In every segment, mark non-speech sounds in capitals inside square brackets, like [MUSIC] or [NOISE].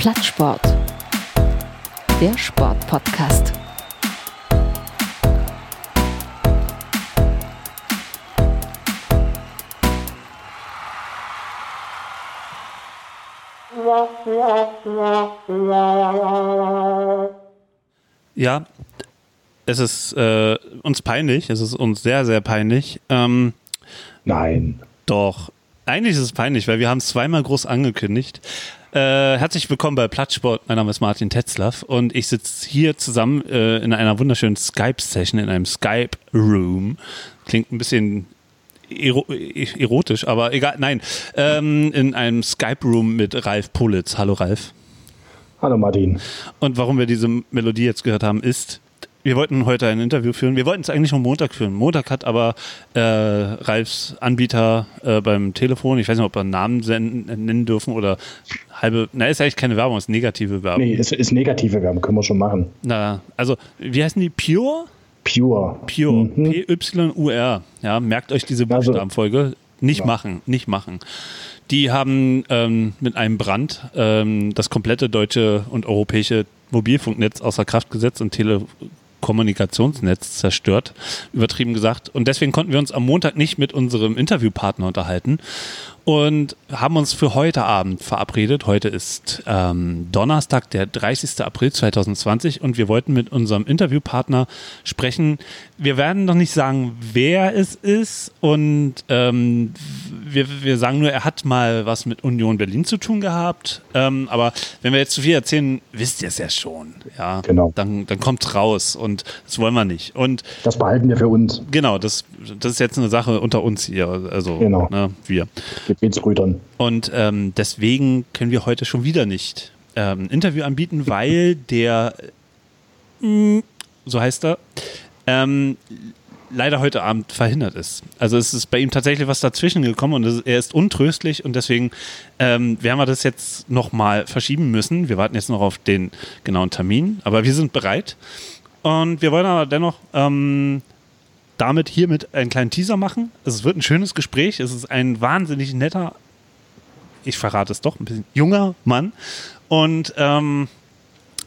Plattsport. Der Sportpodcast. Ja, es ist äh, uns peinlich, es ist uns sehr, sehr peinlich. Ähm, Nein. doch, eigentlich ist es peinlich, weil wir haben es zweimal groß angekündigt. Äh, herzlich willkommen bei Plattsport. Mein Name ist Martin Tetzlaff und ich sitze hier zusammen äh, in einer wunderschönen Skype-Session, in einem Skype-Room. Klingt ein bisschen ero erotisch, aber egal. Nein, ähm, in einem Skype-Room mit Ralf Politz. Hallo Ralf. Hallo Martin. Und warum wir diese Melodie jetzt gehört haben, ist, wir wollten heute ein Interview führen. Wir wollten es eigentlich am Montag führen. Montag hat aber äh, Ralfs Anbieter äh, beim Telefon, ich weiß nicht, ob wir einen Namen senden, nennen dürfen oder halbe, na, ist eigentlich keine Werbung, ist negative Werbung. Nee, ist, ist negative Werbung, können wir schon machen. Na, also, wie heißen die? Pure? Pure. Pure. Mhm. P-Y-U-R. Ja, merkt euch diese Also- Buchstabenfolge. Nicht Ja. machen, nicht machen. Die haben ähm, mit einem Brand ähm, das komplette deutsche und europäische Mobilfunknetz außer Kraft gesetzt und Telekommunikationsnetz zerstört, übertrieben gesagt. Und deswegen konnten wir uns am Montag nicht mit unserem Interviewpartner unterhalten und haben uns für heute Abend verabredet. Heute ist ähm, Donnerstag, der 30. April 2020 und wir wollten mit unserem Interviewpartner sprechen. Wir werden noch nicht sagen, wer es ist und ähm, wir, wir sagen nur, er hat mal was mit Union Berlin zu tun gehabt. Ähm, aber wenn wir jetzt zu viel erzählen, wisst ihr es ja schon. Ja, Genau. Dann, dann kommt's raus und das wollen wir nicht. Und Das behalten wir für uns. Genau, das, das ist jetzt eine Sache unter uns hier, also Genau. ne, wir. Gebetsbrüdern. Und ähm, deswegen können wir heute schon wieder nicht ähm, ein Interview anbieten, weil der, mh, so heißt er, ähm, leider heute Abend verhindert ist. Also es ist bei ihm tatsächlich was dazwischen gekommen und er ist untröstlich und deswegen ähm, werden wir das jetzt nochmal verschieben müssen. Wir warten jetzt noch auf den genauen Termin, aber wir sind bereit. Und wir wollen aber dennoch ähm, damit hiermit einen kleinen Teaser machen. Es wird ein schönes Gespräch. Es ist ein wahnsinnig netter, ich verrate es doch, ein bisschen junger Mann. Und ähm,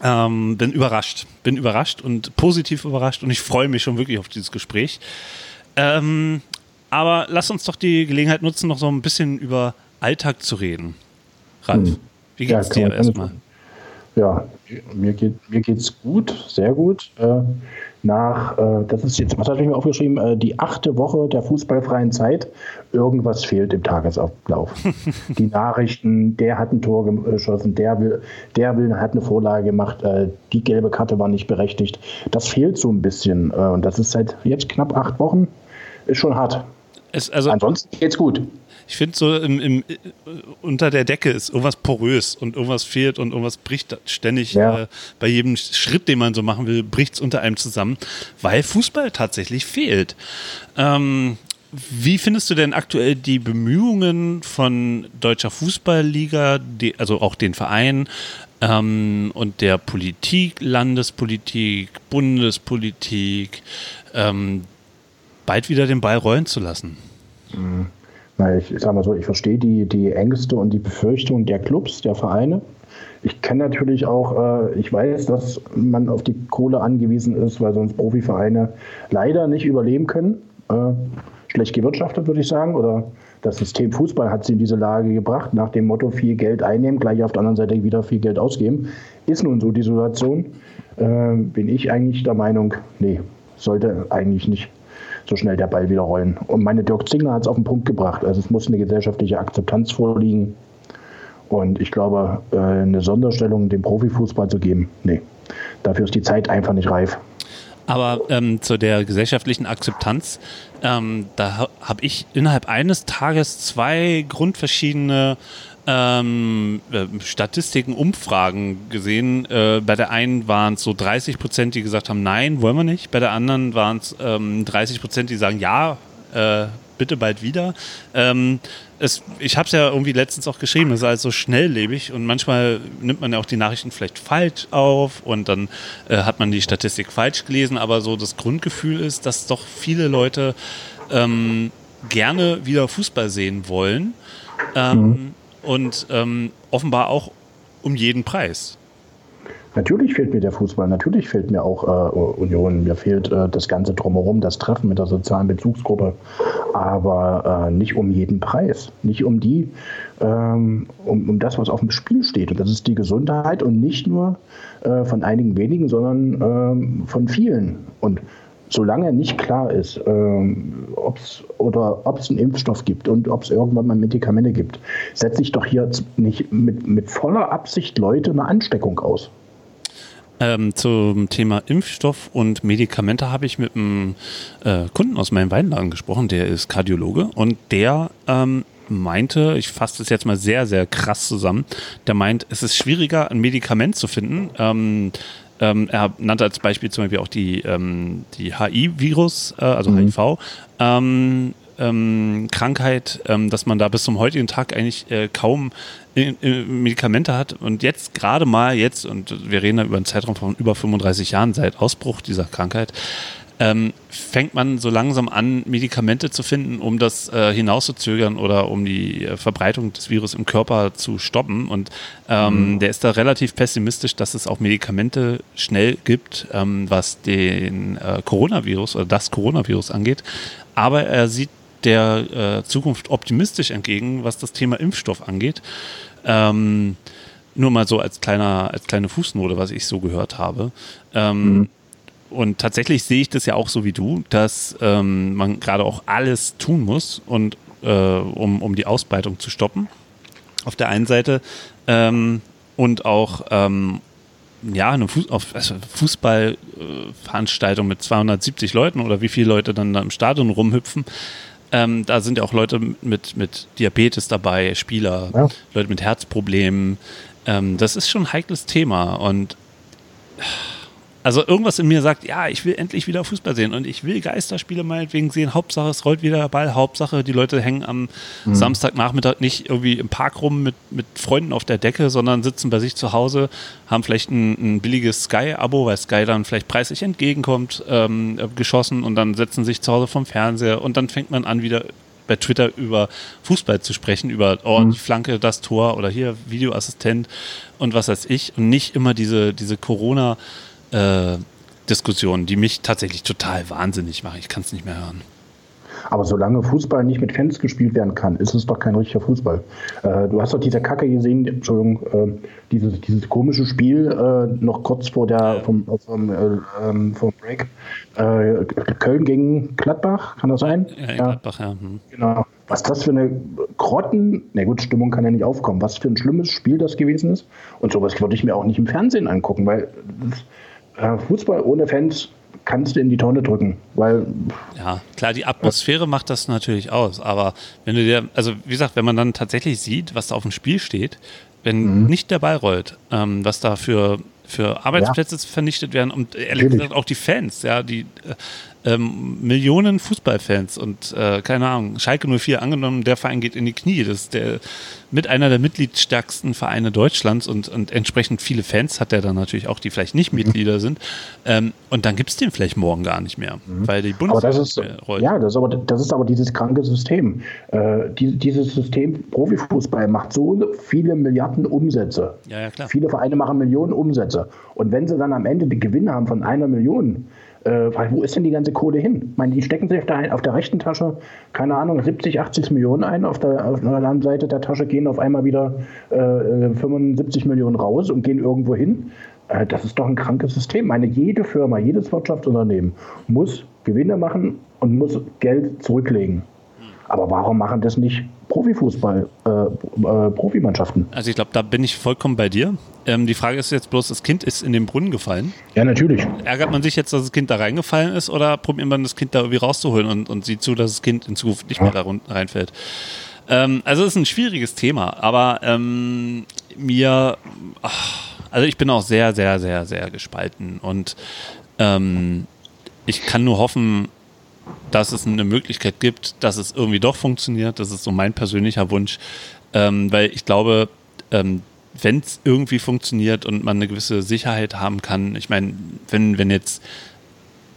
ähm, bin überrascht. Bin überrascht und positiv überrascht und ich freue mich schon wirklich auf dieses Gespräch. Ähm, aber lass uns doch die Gelegenheit nutzen, noch so ein bisschen über Alltag zu reden. Ralf, Hm. wie Ja, geht's kann dir erstmal? Ja, mir, geht, mir geht's gut, sehr gut. Äh, nach, äh, das ist jetzt, was habe ich mir aufgeschrieben, äh, die achte Woche der fußballfreien Zeit. Irgendwas fehlt im Tagesablauf. [LAUGHS] die Nachrichten, der hat ein Tor geschossen, der will, der will, hat eine Vorlage gemacht, äh, die gelbe Karte war nicht berechtigt. Das fehlt so ein bisschen. Äh, und das ist seit jetzt knapp acht Wochen, ist schon hart. Es, also, Ansonsten geht's gut. Ich finde so im, im, äh, unter der Decke ist irgendwas porös und irgendwas fehlt und irgendwas bricht ständig Ja. äh, bei jedem Schritt, den man so machen will, bricht es unter einem zusammen, weil Fußball tatsächlich fehlt. Ähm, wie findest du denn aktuell die Bemühungen von Deutscher Fußballliga, die, also auch den Verein ähm, und der Politik, Landespolitik, Bundespolitik, ähm, bald wieder den Ball rollen zu lassen? Na, ich, ich sag mal so, ich verstehe die, die Ängste und die Befürchtungen der Clubs, der Vereine. Ich kenne natürlich auch, äh, ich weiß, dass man auf die Kohle angewiesen ist, weil sonst Profivereine leider nicht überleben können. Äh, schlecht gewirtschaftet, würde ich sagen. Oder das System Fußball hat sie in diese Lage gebracht, nach dem Motto viel Geld einnehmen, gleich auf der anderen Seite wieder viel Geld ausgeben. Ist nun so die Situation. Äh, bin ich eigentlich der Meinung, nee, sollte eigentlich nicht so schnell der Ball wieder rollen. Und meine Dirk Zingler hat es auf den Punkt gebracht. Also es muss eine gesellschaftliche Akzeptanz vorliegen. Und ich glaube, äh, eine Sonderstellung dem Profifußball zu geben, nee. Dafür ist die Zeit einfach nicht reif. Aber ähm, zu der gesellschaftlichen Akzeptanz, ähm, da ha habe ich innerhalb eines Tages zwei grundverschiedene ähm, äh, Statistiken, Umfragen gesehen. Äh, bei der einen waren es so 30 Prozent, die gesagt haben, nein, wollen wir nicht. Bei der anderen waren es ähm, 30 Prozent, die sagen, ja, äh, bitte bald wieder. Ähm, es, ich habe es ja irgendwie letztens auch geschrieben, es ist alles so schnelllebig und manchmal nimmt man ja auch die Nachrichten vielleicht falsch auf und dann äh, hat man die Statistik falsch gelesen, aber so das Grundgefühl ist, dass doch viele Leute ähm, gerne wieder Fußball sehen wollen ähm, und ähm, offenbar auch um jeden Preis. Natürlich fehlt mir der Fußball, natürlich fehlt mir auch äh, Union, mir fehlt äh, das Ganze drumherum, das Treffen mit der sozialen Bezugsgruppe, aber äh, nicht um jeden Preis, nicht um die, ähm, um, um das, was auf dem Spiel steht. Und das ist die Gesundheit und nicht nur äh, von einigen wenigen, sondern ähm, von vielen. Und solange nicht klar ist, ähm, ob es oder ob es einen Impfstoff gibt und ob es irgendwann mal Medikamente gibt, setze ich doch hier nicht mit, mit voller Absicht Leute eine Ansteckung aus. Ähm, zum Thema Impfstoff und Medikamente habe ich mit einem äh, Kunden aus meinem Weinladen gesprochen, der ist Kardiologe und der ähm, meinte, ich fasse das jetzt mal sehr, sehr krass zusammen, der meint, es ist schwieriger, ein Medikament zu finden. Ähm, ähm, er nannte als Beispiel zum Beispiel auch die, ähm, die HI-Virus, äh, also mhm. HIV. Ähm, ähm, Krankheit, ähm, dass man da bis zum heutigen Tag eigentlich äh, kaum in, in Medikamente hat. Und jetzt gerade mal jetzt, und wir reden da über einen Zeitraum von über 35 Jahren seit Ausbruch dieser Krankheit, ähm, fängt man so langsam an, Medikamente zu finden, um das äh, hinauszuzögern oder um die äh, Verbreitung des Virus im Körper zu stoppen. Und ähm, mhm. der ist da relativ pessimistisch, dass es auch Medikamente schnell gibt, ähm, was den äh, Coronavirus oder das Coronavirus angeht. Aber er sieht der äh, Zukunft optimistisch entgegen, was das Thema Impfstoff angeht. Ähm, nur mal so als kleiner, als kleine Fußnote, was ich so gehört habe. Ähm, mhm. Und tatsächlich sehe ich das ja auch so wie du, dass ähm, man gerade auch alles tun muss, und, äh, um, um die Ausbreitung zu stoppen. Auf der einen Seite ähm, und auch ähm, ja, eine Fuß also Fußballveranstaltung mit 270 Leuten oder wie viele Leute dann da im Stadion rumhüpfen, ähm, da sind ja auch Leute mit, mit Diabetes dabei, Spieler, ja. Leute mit Herzproblemen. Ähm, das ist schon ein heikles Thema und also irgendwas in mir sagt, ja, ich will endlich wieder Fußball sehen und ich will Geisterspiele meinetwegen sehen. Hauptsache, es rollt wieder der Ball. Hauptsache, die Leute hängen am mhm. Samstagnachmittag nicht irgendwie im Park rum mit, mit Freunden auf der Decke, sondern sitzen bei sich zu Hause, haben vielleicht ein, ein billiges Sky-Abo, weil Sky dann vielleicht preislich entgegenkommt, ähm, geschossen und dann setzen sich zu Hause vom Fernseher und dann fängt man an, wieder bei Twitter über Fußball zu sprechen, über oh, mhm. die Flanke, das Tor oder hier Videoassistent und was weiß ich und nicht immer diese, diese Corona- äh, Diskussionen, die mich tatsächlich total wahnsinnig machen. Ich kann es nicht mehr hören. Aber solange Fußball nicht mit Fans gespielt werden kann, ist es doch kein richtiger Fußball. Äh, du hast doch diese Kacke gesehen, Entschuldigung, äh, dieses, dieses komische Spiel äh, noch kurz vor der vom, vom, äh, ähm, vom Break. Äh, Köln gegen Gladbach, kann das sein? Ja, Gladbach, ja. Hm. Genau. Was das für eine Grotten, na gut, Stimmung kann ja nicht aufkommen, was für ein schlimmes Spiel das gewesen ist. Und sowas würde ich mir auch nicht im Fernsehen angucken, weil das, äh, Fußball ohne Fans kannst du in die Tonne drücken, weil ja klar die Atmosphäre macht das natürlich aus, aber wenn du dir also wie gesagt, wenn man dann tatsächlich sieht, was da auf dem Spiel steht, wenn mhm. nicht der Ball rollt, ähm, was da für für Arbeitsplätze ja. vernichtet werden und ehrlich Natürlich. gesagt auch die Fans, ja, die äh, ähm, Millionen Fußballfans und äh, keine Ahnung, Schalke 04 angenommen, der Verein geht in die Knie. Das ist der mit einer der mitgliedstärksten Vereine Deutschlands und, und entsprechend viele Fans hat er dann natürlich auch, die vielleicht nicht mhm. Mitglieder sind. Ähm, und dann gibt es den vielleicht morgen gar nicht mehr, mhm. weil die Bundesliga aber das ist, rollt. Ja, das ist, aber, das ist aber dieses kranke System. Äh, die, dieses System Profifußball macht so viele Milliarden Umsätze. Ja, ja, klar. Viele Vereine machen Millionen Umsätze. Und wenn sie dann am Ende die Gewinne haben von einer Million, äh, weil wo ist denn die ganze Kohle hin? Ich meine, die stecken sich auf der, auf der rechten Tasche, keine Ahnung, 70, 80 Millionen ein, auf der, auf der anderen Seite der Tasche gehen auf einmal wieder äh, 75 Millionen raus und gehen irgendwo hin. Äh, das ist doch ein krankes System. Meine, jede Firma, jedes Wirtschaftsunternehmen muss Gewinne machen und muss Geld zurücklegen. Aber warum machen das nicht Profifußball, äh, äh, Profimannschaften? Also ich glaube, da bin ich vollkommen bei dir. Ähm, die Frage ist jetzt bloß, das Kind ist in den Brunnen gefallen. Ja, natürlich. Ärgert man sich jetzt, dass das Kind da reingefallen ist oder probiert man das Kind da irgendwie rauszuholen und, und sieht zu, dass das Kind in Zukunft nicht ja. mehr da reinfällt? Ähm, also es ist ein schwieriges Thema, aber ähm, mir, ach, also ich bin auch sehr, sehr, sehr, sehr gespalten und ähm, ich kann nur hoffen, dass es eine Möglichkeit gibt, dass es irgendwie doch funktioniert. Das ist so mein persönlicher Wunsch, ähm, weil ich glaube, ähm, wenn es irgendwie funktioniert und man eine gewisse Sicherheit haben kann, ich meine, wenn, wenn jetzt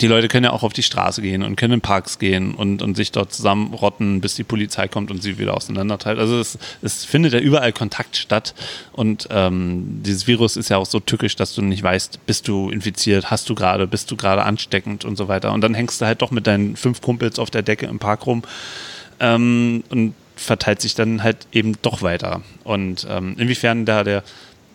die Leute können ja auch auf die Straße gehen und können in Parks gehen und, und sich dort zusammenrotten, bis die Polizei kommt und sie wieder auseinanderteilt. Also es, es findet ja überall Kontakt statt und ähm, dieses Virus ist ja auch so tückisch, dass du nicht weißt, bist du infiziert, hast du gerade, bist du gerade ansteckend und so weiter. Und dann hängst du halt doch mit deinen fünf Kumpels auf der Decke im Park rum ähm, und verteilt sich dann halt eben doch weiter. Und ähm, inwiefern da der,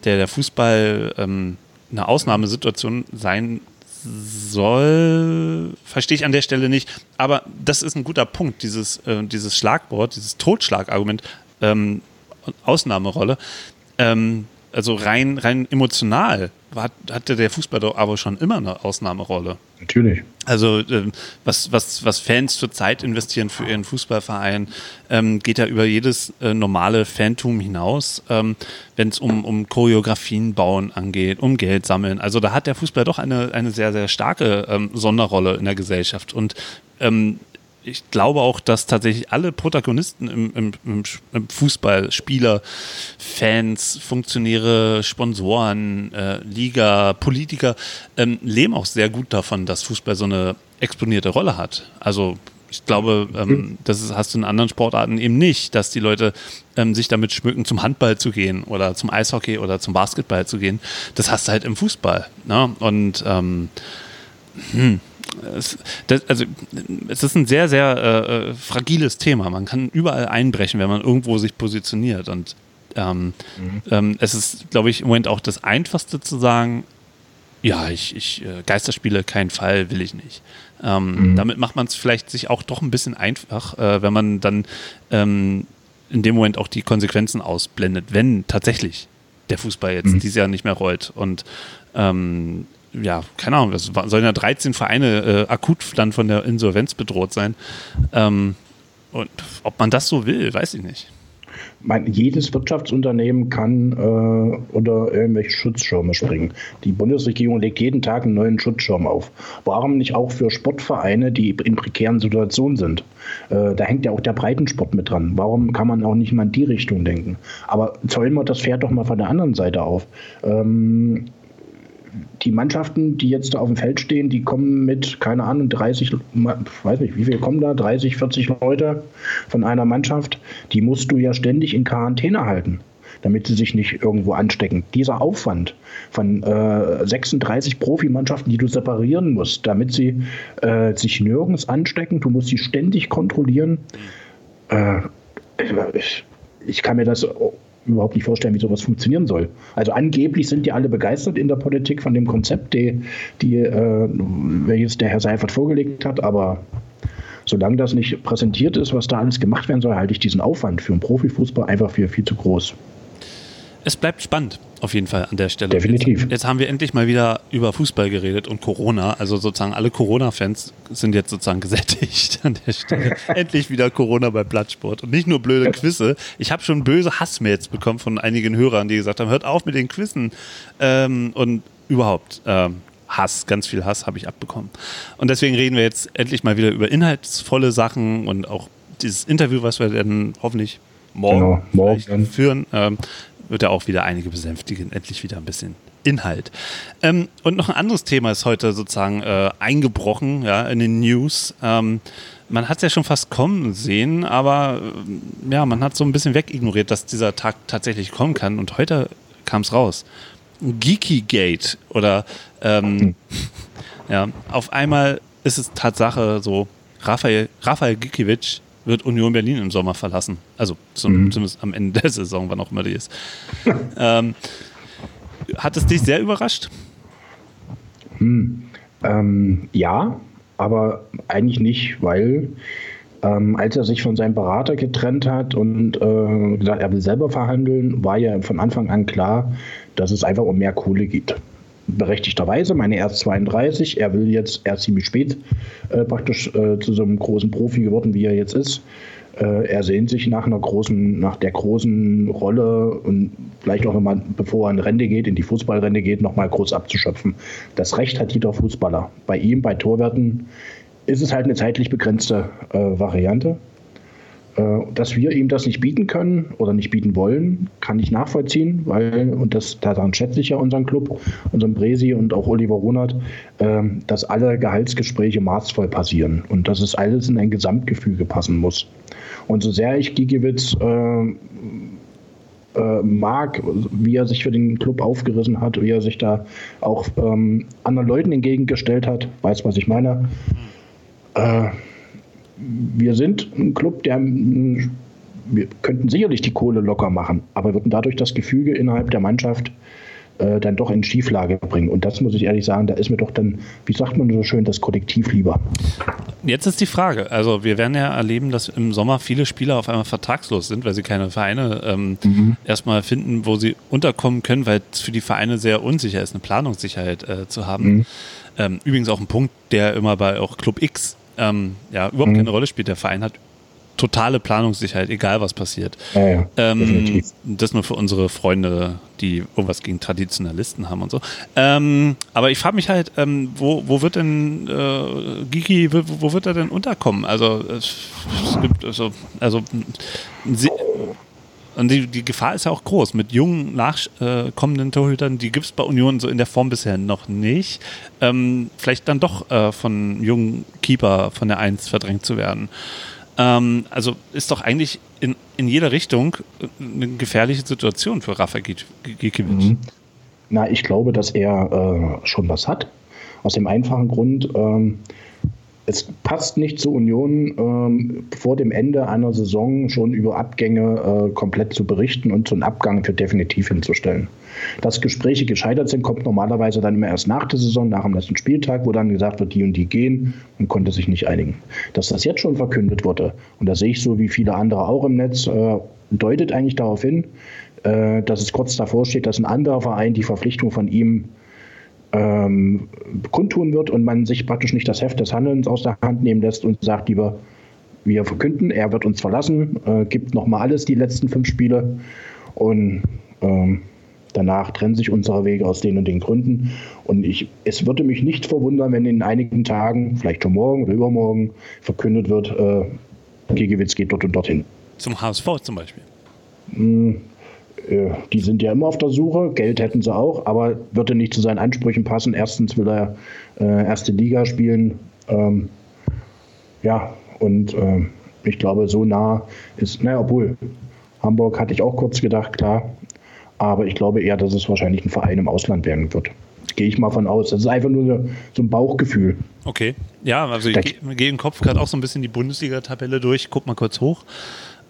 der, der Fußball ähm, eine Ausnahmesituation sein soll, verstehe ich an der Stelle nicht. Aber das ist ein guter Punkt, dieses, äh, dieses Schlagwort, dieses Totschlagargument, ähm, Ausnahmerolle. Ähm, also rein, rein emotional hat, hatte der Fußball doch aber schon immer eine Ausnahmerolle. Natürlich. Also ähm, was, was, was Fans zur Zeit investieren für ihren Fußballverein, ähm, geht ja über jedes äh, normale Fantum hinaus, ähm, wenn es um, um Choreografien bauen angeht, um Geld sammeln. Also da hat der Fußball doch eine, eine sehr, sehr starke ähm, Sonderrolle in der Gesellschaft. Und ähm, ich glaube auch, dass tatsächlich alle Protagonisten im, im, im Fußball, Spieler, Fans, Funktionäre, Sponsoren, äh, Liga, Politiker, ähm, leben auch sehr gut davon, dass Fußball so eine exponierte Rolle hat. Also ich glaube, ähm, mhm. das ist, hast du in anderen Sportarten eben nicht, dass die Leute ähm, sich damit schmücken, zum Handball zu gehen oder zum Eishockey oder zum Basketball zu gehen. Das hast du halt im Fußball. Ne? Und ähm, hm, es, das, also, es ist ein sehr, sehr äh, äh, fragiles Thema. Man kann überall einbrechen, wenn man irgendwo sich positioniert. Und ähm, mhm. ähm, es ist, glaube ich, im Moment auch das Einfachste zu sagen, ja, ich, ich äh, Geisterspiele, kein Fall, will ich nicht. Ähm, mhm. Damit macht man es vielleicht sich auch doch ein bisschen einfach, äh, wenn man dann ähm, in dem Moment auch die Konsequenzen ausblendet, wenn tatsächlich der Fußball jetzt mhm. dieses Jahr nicht mehr rollt. Und ähm, ja, keine Ahnung, das sollen ja 13 Vereine äh, akut dann von der Insolvenz bedroht sein. Ähm, und ob man das so will, weiß ich nicht. Mein, jedes Wirtschaftsunternehmen kann äh, unter irgendwelche Schutzschirme springen. Die Bundesregierung legt jeden Tag einen neuen Schutzschirm auf. Warum nicht auch für Sportvereine, die in prekären Situationen sind? Äh, da hängt ja auch der Breitensport mit dran. Warum kann man auch nicht mal in die Richtung denken? Aber zäumen wir das Pferd doch mal von der anderen Seite auf. Ähm, die Mannschaften, die jetzt da auf dem Feld stehen, die kommen mit, keine Ahnung, 30, weiß nicht, wie viele kommen da? 30, 40 Leute von einer Mannschaft. Die musst du ja ständig in Quarantäne halten, damit sie sich nicht irgendwo anstecken. Dieser Aufwand von äh, 36 Profimannschaften, die du separieren musst, damit sie äh, sich nirgends anstecken, du musst sie ständig kontrollieren. Äh, ich, ich kann mir das überhaupt nicht vorstellen, wie sowas funktionieren soll. Also angeblich sind die alle begeistert in der Politik von dem Konzept, die, die, äh, welches der Herr Seifert vorgelegt hat, aber solange das nicht präsentiert ist, was da alles gemacht werden soll, halte ich diesen Aufwand für einen Profifußball einfach für viel zu groß. Es bleibt spannend, auf jeden Fall an der Stelle. Definitiv. Jetzt, jetzt haben wir endlich mal wieder über Fußball geredet und Corona. Also sozusagen alle Corona-Fans sind jetzt sozusagen gesättigt an der Stelle. [LAUGHS] endlich wieder Corona bei Blattsport. Und nicht nur blöde Quizze. Ich habe schon böse Hassmails bekommen von einigen Hörern, die gesagt haben, hört auf mit den Quizzen. Ähm, und überhaupt. Ähm, Hass, ganz viel Hass habe ich abbekommen. Und deswegen reden wir jetzt endlich mal wieder über inhaltsvolle Sachen und auch dieses Interview, was wir dann hoffentlich morgen, genau, morgen. führen. Ähm, wird er auch wieder einige besänftigen. Endlich wieder ein bisschen Inhalt. Ähm, und noch ein anderes Thema ist heute sozusagen äh, eingebrochen ja, in den News. Ähm, man hat es ja schon fast kommen sehen, aber äh, ja, man hat so ein bisschen wegignoriert, dass dieser Tag tatsächlich kommen kann. Und heute kam es raus. Geeky Gate oder ähm, [LAUGHS] ja, auf einmal ist es Tatsache so, Raphael, Raphael Gikiewicz wird Union Berlin im Sommer verlassen. Also zum, mhm. zumindest am Ende der Saison, wann auch immer die ist. [LAUGHS] ähm, hat es dich sehr überrascht? Hm. Ähm, ja, aber eigentlich nicht, weil ähm, als er sich von seinem Berater getrennt hat und äh, gesagt, er will selber verhandeln, war ja von Anfang an klar, dass es einfach um mehr Kohle geht berechtigterweise, meine erst 32, er will jetzt erst ziemlich spät äh, praktisch äh, zu so einem großen Profi geworden, wie er jetzt ist. Äh, er sehnt sich nach einer großen, nach der großen Rolle und vielleicht auch nochmal, bevor er in Rente geht, in die Fußballrente geht, nochmal groß abzuschöpfen. Das Recht hat jeder Fußballer. Bei ihm, bei Torwerten, ist es halt eine zeitlich begrenzte äh, Variante. Äh, dass wir ihm das nicht bieten können oder nicht bieten wollen, kann ich nachvollziehen, weil, und das, daran schätze ich ja unseren Club, unseren Bresi und auch Oliver Runert, äh, dass alle Gehaltsgespräche maßvoll passieren und dass es alles in ein Gesamtgefüge passen muss. Und so sehr ich Gigiewicz äh, äh, mag, wie er sich für den Club aufgerissen hat, wie er sich da auch ähm, anderen Leuten entgegengestellt hat, weiß, was ich meine. Äh, wir sind ein Club, der wir könnten sicherlich die Kohle locker machen, aber würden dadurch das Gefüge innerhalb der Mannschaft äh, dann doch in Schieflage bringen. Und das muss ich ehrlich sagen, da ist mir doch dann, wie sagt man so schön, das Kollektiv lieber. Jetzt ist die Frage, also wir werden ja erleben, dass im Sommer viele Spieler auf einmal vertragslos sind, weil sie keine Vereine ähm, mhm. erstmal finden, wo sie unterkommen können, weil es für die Vereine sehr unsicher ist, eine Planungssicherheit äh, zu haben. Mhm. Ähm, übrigens auch ein Punkt, der immer bei auch Club X ähm, ja, überhaupt mhm. keine Rolle spielt. Der Verein hat totale Planungssicherheit, egal was passiert. Ja, ja, ähm, das nur für unsere Freunde, die irgendwas gegen Traditionalisten haben und so. Ähm, aber ich frage mich halt, ähm, wo, wo wird denn äh, Gigi, wo, wo, wird er denn unterkommen? Also es, es gibt also, also und die, die Gefahr ist ja auch groß. Mit jungen, nachkommenden äh, Torhütern, die gibt es bei Union so in der Form bisher noch nicht. Ähm, vielleicht dann doch äh, von jungen Keeper von der Eins verdrängt zu werden. Ähm, also ist doch eigentlich in, in jeder Richtung eine gefährliche Situation für Rafa Gikiewicz. Mhm. Na, ich glaube, dass er äh, schon was hat. Aus dem einfachen Grund, ähm, es passt nicht zur Union, ähm, vor dem Ende einer Saison schon über Abgänge äh, komplett zu berichten und so einen Abgang für definitiv hinzustellen. Dass Gespräche gescheitert sind, kommt normalerweise dann immer erst nach der Saison, nach dem letzten Spieltag, wo dann gesagt wird, die und die gehen und konnte sich nicht einigen. Dass das jetzt schon verkündet wurde, und da sehe ich so wie viele andere auch im Netz, äh, deutet eigentlich darauf hin, äh, dass es kurz davor steht, dass ein anderer Verein die Verpflichtung von ihm ähm, kundtun wird und man sich praktisch nicht das Heft des Handelns aus der Hand nehmen lässt und sagt lieber, wir verkünden, er wird uns verlassen, äh, gibt nochmal alles die letzten fünf Spiele und ähm, danach trennen sich unsere Wege aus den und den Gründen. Und ich, es würde mich nicht verwundern, wenn in einigen Tagen, vielleicht schon morgen oder übermorgen, verkündet wird, äh, Giegewitz geht dort und dorthin. Zum HSV zum Beispiel. Äh, die sind ja immer auf der Suche, Geld hätten sie auch, aber würde nicht zu seinen Ansprüchen passen. Erstens will er äh, erste Liga spielen. Ähm, ja, und äh, ich glaube, so nah ist, naja, obwohl Hamburg hatte ich auch kurz gedacht, klar, aber ich glaube eher, dass es wahrscheinlich ein Verein im Ausland werden wird. Gehe ich mal von aus. Das ist einfach nur so ein Bauchgefühl. Okay. Ja, also ich gehe geh im Kopf gerade auch so ein bisschen die Bundesliga-Tabelle durch. Guck mal kurz hoch.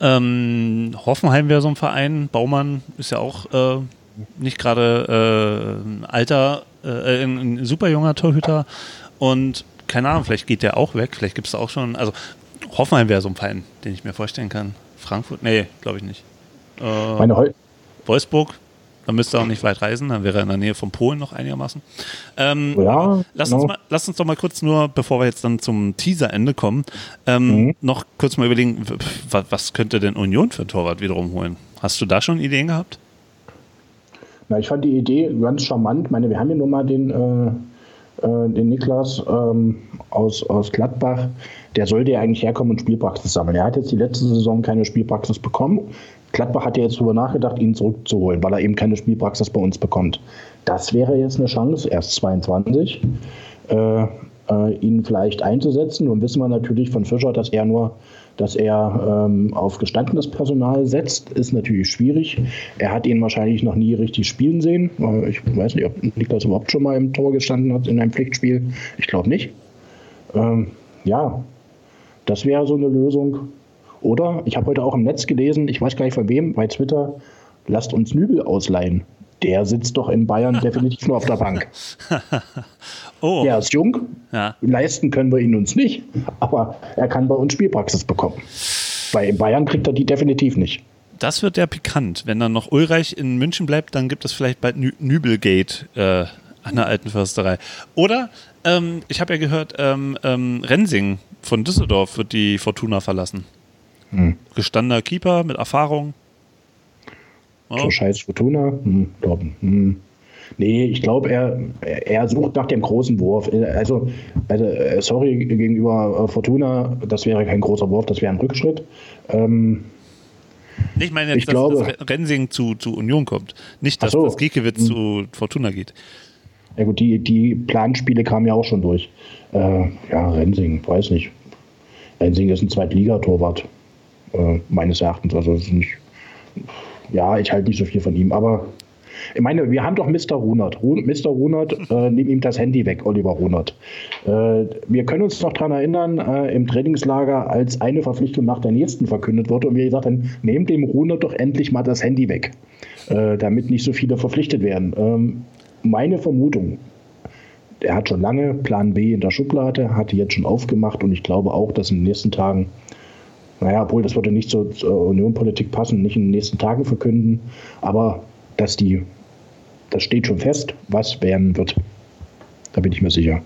Ähm, Hoffenheim wäre so ein Verein. Baumann ist ja auch äh, nicht gerade äh, alter, äh, ein, ein super junger Torhüter. Und keine Ahnung, vielleicht geht der auch weg. Vielleicht gibt es auch schon. Also Hoffenheim wäre so ein Verein, den ich mir vorstellen kann. Frankfurt? Nee, glaube ich nicht. Äh, Meine Wolfsburg? Dann müsste er auch nicht weit reisen, dann wäre er in der Nähe von Polen noch einigermaßen. Ähm, ja, lass, genau. uns mal, lass uns doch mal kurz nur, bevor wir jetzt dann zum Teaserende kommen, ähm, mhm. noch kurz mal überlegen, was könnte denn Union für ein Torwart wiederum holen? Hast du da schon Ideen gehabt? Na, ich fand die Idee ganz charmant. Ich meine, wir haben ja nun mal den, äh, äh, den Niklas ähm, aus, aus Gladbach. Der sollte ja eigentlich herkommen und Spielpraxis sammeln. Er hat jetzt die letzte Saison keine Spielpraxis bekommen. Gladbach hat ja jetzt darüber nachgedacht, ihn zurückzuholen, weil er eben keine Spielpraxis bei uns bekommt. Das wäre jetzt eine Chance, erst 22, äh, äh, ihn vielleicht einzusetzen. Nun wissen wir natürlich von Fischer, dass er nur dass er ähm, auf gestandenes Personal setzt, ist natürlich schwierig. Er hat ihn wahrscheinlich noch nie richtig spielen sehen. Ich weiß nicht, ob Niklas überhaupt schon mal im Tor gestanden hat in einem Pflichtspiel. Ich glaube nicht. Ähm, ja, das wäre so eine Lösung. Oder ich habe heute auch im Netz gelesen, ich weiß gar nicht von wem, bei Twitter, lasst uns Nübel ausleihen. Der sitzt doch in Bayern [LAUGHS] definitiv nur auf der Bank. [LAUGHS] oh. Der ist jung, ja. leisten können wir ihn uns nicht, aber er kann bei uns Spielpraxis bekommen. Weil in Bayern kriegt er die definitiv nicht. Das wird ja pikant. Wenn dann noch Ulreich in München bleibt, dann gibt es vielleicht bald Nü Nübelgate äh, an der alten Försterei. Oder, ähm, ich habe ja gehört, ähm, ähm, Rensing von Düsseldorf wird die Fortuna verlassen. Hm. Gestandener Keeper mit Erfahrung. Ja. So scheiß Fortuna. Hm, glaub, hm. Nee, ich glaube, er, er sucht nach dem großen Wurf. Also, also sorry gegenüber Fortuna, das wäre kein großer Wurf, das wäre ein Rückschritt. Ähm, ich meine ich dass, glaube, dass Rensing zu, zu Union kommt. Nicht, dass so. das Giekewitz zu Fortuna geht. Ja gut, die, die Planspiele kamen ja auch schon durch. Äh, ja, Rensing, weiß nicht. Rensing ist ein Zweitligatorwart, äh, meines Erachtens. Also ist nicht, ja, ich halte nicht so viel von ihm, aber ich meine, wir haben doch Mr. Runert. Mr. Runert, äh, nimm ihm das Handy weg, Oliver Runert. Äh, wir können uns noch daran erinnern, äh, im Trainingslager, als eine Verpflichtung nach der nächsten verkündet wurde und wir gesagt haben, nehmt dem Runert doch endlich mal das Handy weg, äh, damit nicht so viele verpflichtet werden. Ähm, meine Vermutung, er hat schon lange Plan B in der Schublade, hat die jetzt schon aufgemacht und ich glaube auch, dass in den nächsten Tagen naja, obwohl das würde nicht zur, zur Unionpolitik passen, nicht in den nächsten Tagen verkünden, aber dass die, das steht schon fest, was werden wird. Da bin ich mir sicher.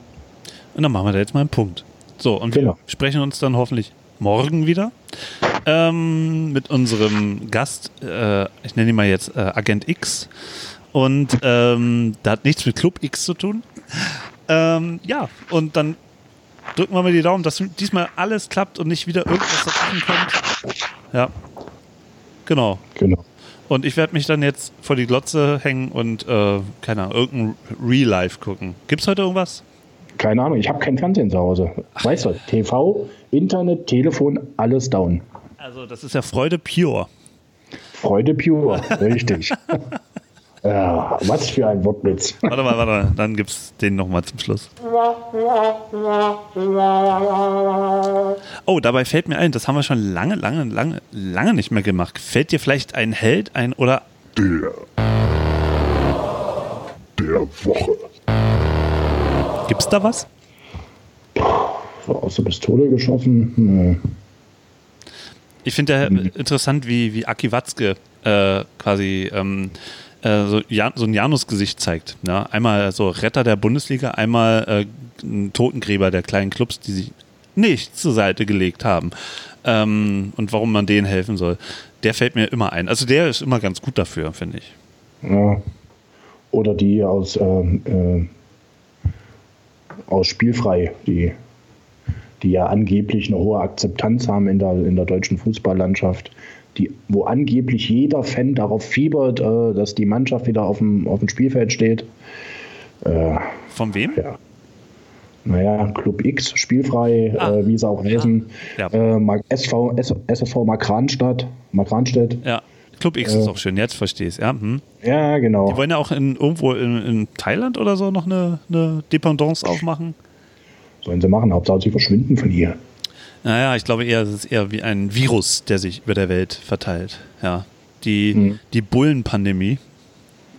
Und dann machen wir da jetzt mal einen Punkt. So, und genau. wir sprechen uns dann hoffentlich morgen wieder ähm, mit unserem Gast, äh, ich nenne ihn mal jetzt äh, Agent X. Und ähm, da hat nichts mit Club X zu tun. Ähm, ja, und dann drücken wir mal die Daumen, dass diesmal alles klappt und nicht wieder irgendwas dazwischen kommt. Ja. Genau. Genau. Und ich werde mich dann jetzt vor die Glotze hängen und, äh, keine Ahnung, irgendein Real Life gucken. Gibt es heute irgendwas? Keine Ahnung, ich habe kein Fernsehen zu Hause. Weißt du, TV, Internet, Telefon, alles down. Also, das ist ja Freude pure. Freude pure, richtig. [LAUGHS] Ja, was für ein Wortwitz. Warte mal, warte mal, dann gibt es den nochmal zum Schluss. Oh, dabei fällt mir ein, das haben wir schon lange, lange, lange, lange nicht mehr gemacht. Fällt dir vielleicht ein Held ein oder. Der. Der Woche. Gibt's da was? So aus der Pistole geschossen? Nee. Ich finde ja hm. interessant, wie, wie Aki Watzke äh, quasi ähm, äh, so, ja, so ein Janus-Gesicht zeigt. Ja? Einmal so Retter der Bundesliga, einmal äh, ein Totengräber der kleinen Clubs, die sich nicht zur Seite gelegt haben. Ähm, und warum man denen helfen soll. Der fällt mir immer ein. Also der ist immer ganz gut dafür, finde ich. Ja. Oder die aus, ähm, äh, aus Spielfrei, die, die ja angeblich eine hohe Akzeptanz haben in der, in der deutschen Fußballlandschaft die, wo angeblich jeder Fan darauf fiebert, äh, dass die Mannschaft wieder auf dem, auf dem Spielfeld steht. Äh, Von wem? Ja. Naja, Club X, spielfrei, ah. äh, wie sie auch heißen. Ah. Ja. Äh, SV, SSV Markranstadt. Markranstädt. Ja, Club X ist äh. auch schön, jetzt verstehe ich es. Ja, hm. ja, genau. Die wollen ja auch in, irgendwo in, in Thailand oder so noch eine, eine Dependance aufmachen. Sollen sie machen, Hauptsache sie verschwinden von hier. Naja, ich glaube eher, es ist eher wie ein Virus, der sich über der Welt verteilt. Ja. Die, hm. die Bullenpandemie.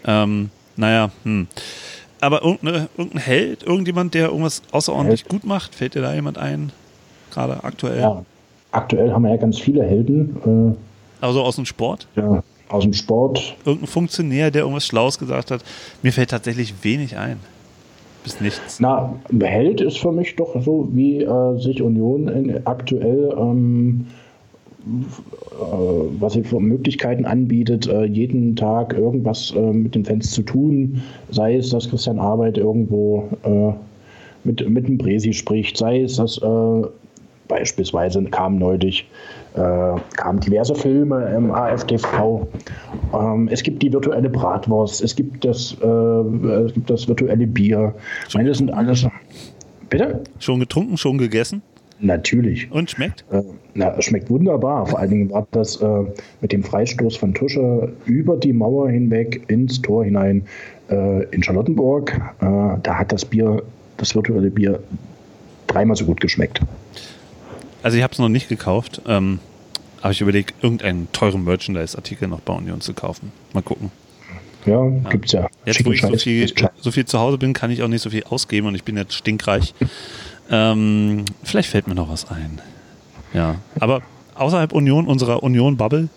Ähm, naja, hm. Aber irgendeine, irgendein Held, irgendjemand, der irgendwas außerordentlich Held. gut macht, fällt dir da jemand ein? Gerade aktuell? Ja, aktuell haben wir ja ganz viele Helden. Äh, also aus dem Sport? Ja, aus dem Sport. Irgendein Funktionär, der irgendwas Schlaues gesagt hat. Mir fällt tatsächlich wenig ein bis nichts. Na, behält ist für mich doch so, wie äh, sich Union in, aktuell ähm, äh, was sie für Möglichkeiten anbietet, äh, jeden Tag irgendwas äh, mit den Fans zu tun, sei es, dass Christian Arbeit irgendwo äh, mit, mit dem Bresi spricht, sei es, dass äh, beispielsweise kam neulich äh, kamen diverse Filme im AFTV. Ähm, es gibt die virtuelle Bratwurst, es gibt das, äh, es gibt das virtuelle Bier. Ich meine, das sind alles. Bitte? Schon getrunken, schon gegessen? Natürlich. Und schmeckt? Äh, na, schmeckt wunderbar. Vor allen Dingen war das äh, mit dem Freistoß von Tusche über die Mauer hinweg ins Tor hinein äh, in Charlottenburg. Äh, da hat das Bier, das virtuelle Bier, dreimal so gut geschmeckt. Also ich habe es noch nicht gekauft, ähm, aber ich überlege, irgendeinen teuren Merchandise-Artikel noch bei Union zu kaufen. Mal gucken. Ja, ja. gibt's ja. Jetzt, wo ich so viel, so viel, zu Hause bin, kann ich auch nicht so viel ausgeben und ich bin jetzt stinkreich. ähm, vielleicht fällt mir noch was ein. Ja, aber außerhalb Union, unserer Union-Bubble?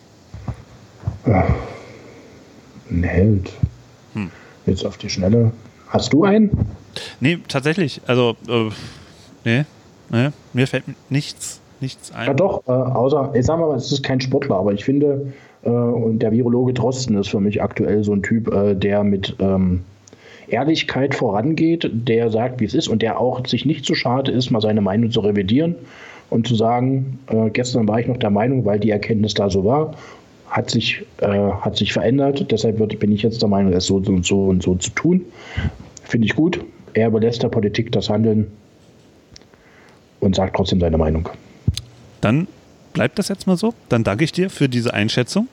Ein Held. Hm. Jetzt auf die Schnelle. Hast du einen? Nee, tatsächlich. Also, äh, nee, nee, mir fällt nichts nichts ein. Ja doch, äh, außer, ich sag mal, es ist kein Sportler, aber ich finde, äh, und der Virologe Drosten ist für mich aktuell so ein Typ, äh, der mit, ähm, Ehrlichkeit vorangeht, der sagt, wie es ist und der auch sich nicht zu schade ist, mal seine Meinung zu revidieren und zu sagen, äh, gestern war ich noch der Meinung, weil die Erkenntnis da so war, hat sich, äh, hat sich verändert. Deshalb wird, bin ich jetzt der Meinung, es so und so und so zu tun. Finde ich gut. Er überlässt der Politik das Handeln und sagt trotzdem seine Meinung. Dann bleibt das jetzt mal so. Dann danke ich dir für diese Einschätzung.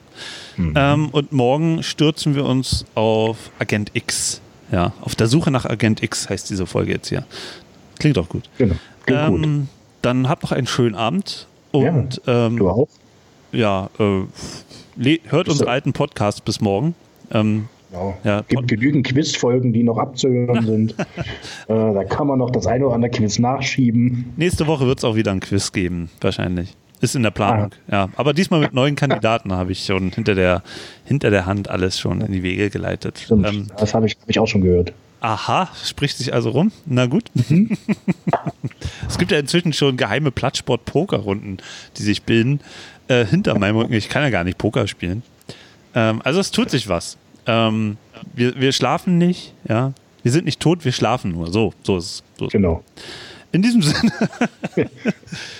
Mhm. Ähm, und morgen stürzen wir uns auf Agent X. Ja, auf der Suche nach Agent X heißt diese Folge jetzt hier. Klingt auch gut. Genau. Ähm, gut. Dann habt noch einen schönen Abend. Und ja, ähm, du auch? Ja, äh, hört unseren alten Podcast bis morgen. Ähm, ja. Ja, gibt genügend Quizfolgen, die noch abzuhören [LAUGHS] sind. äh, da kann man noch das eine oder andere Quiz nachschieben. Nächste Woche wird es auch wieder ein Quiz geben, wahrscheinlich. Ist in der Planung, ah. ja. Aber diesmal mit neuen Kandidaten habe ich schon hinter der, hinter der Hand alles schon in die Wege geleitet. Stimmt, ähm, das habe ich, hab ich auch schon gehört. Aha, spricht sich also rum. Na gut. Mhm. [LAUGHS] es gibt ja inzwischen schon geheime Plattsport-Poker-Runden, die sich bilden. Äh, hinter meinem Rücken. Ich kann ja gar nicht Poker spielen. Ähm, also es tut sich was. Ähm, wir, wir schlafen nicht, ja. Wir sind nicht tot, wir schlafen nur. So, so ist es. So. Genau. In diesem Sinne. [LAUGHS]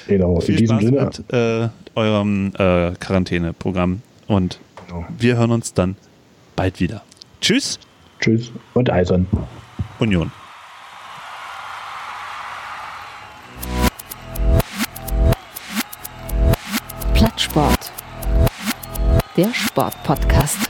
genau, in diesem Spaß Sinne. mit äh, eurem äh, Quarantäneprogramm und genau. wir hören uns dann bald wieder. Tschüss. Tschüss und Eisern. Union. Plattsport. Der Sportpodcast.